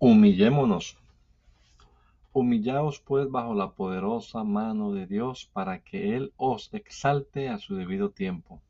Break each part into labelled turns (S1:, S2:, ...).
S1: Humillémonos. Humillaos pues bajo la poderosa mano de Dios para que Él os exalte a su debido tiempo.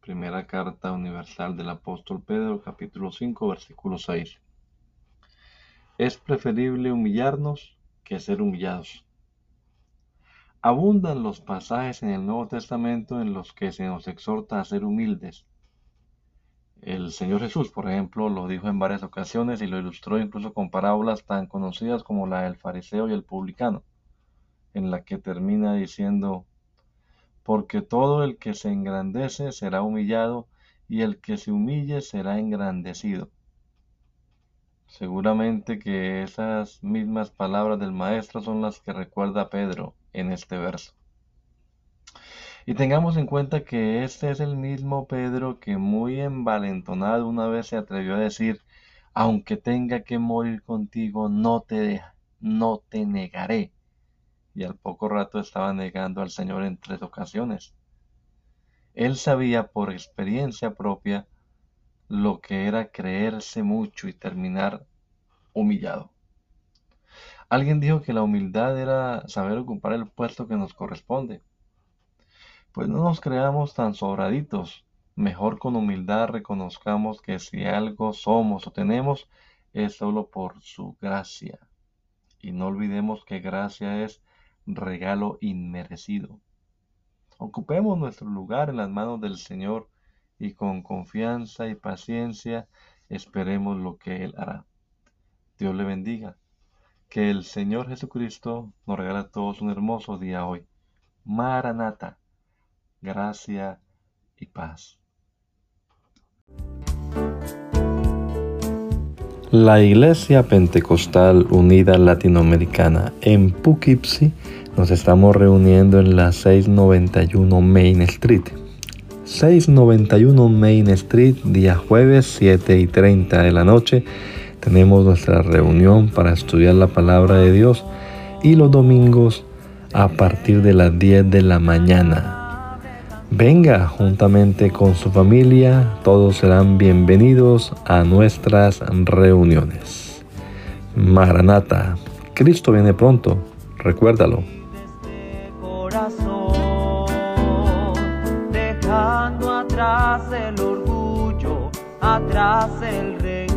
S1: Primera carta universal del apóstol Pedro, capítulo 5, versículo 6. Es preferible humillarnos que ser humillados. Abundan los pasajes en el Nuevo Testamento en los que se nos exhorta a ser humildes el Señor Jesús, por ejemplo, lo dijo en varias ocasiones y lo ilustró incluso con parábolas tan conocidas como la del fariseo y el publicano, en la que termina diciendo, porque todo el que se engrandece será humillado y el que se humille será engrandecido. Seguramente que esas mismas palabras del Maestro son las que recuerda Pedro en este verso. Y tengamos en cuenta que este es el mismo Pedro que muy envalentonado una vez se atrevió a decir, aunque tenga que morir contigo, no te deja, no te negaré. Y al poco rato estaba negando al Señor en tres ocasiones. Él sabía por experiencia propia lo que era creerse mucho y terminar humillado. Alguien dijo que la humildad era saber ocupar el puesto que nos corresponde pues no nos creamos tan sobraditos. Mejor con humildad reconozcamos que si algo somos o tenemos es solo por su gracia. Y no olvidemos que gracia es regalo inmerecido. Ocupemos nuestro lugar en las manos del Señor y con confianza y paciencia esperemos lo que Él hará. Dios le bendiga. Que el Señor Jesucristo nos regala a todos un hermoso día hoy. Maranata gracia y paz. La Iglesia Pentecostal Unida Latinoamericana en Poughkeepsie nos estamos reuniendo en la 691 Main Street. 691 Main Street, día jueves 7 y 30 de la noche. Tenemos nuestra reunión para estudiar la palabra de Dios y los domingos a partir de las 10 de la mañana Venga juntamente con su familia, todos serán bienvenidos a nuestras reuniones. Maranata, Cristo viene pronto, recuérdalo.
S2: Dejando atrás el orgullo, atrás el rencor.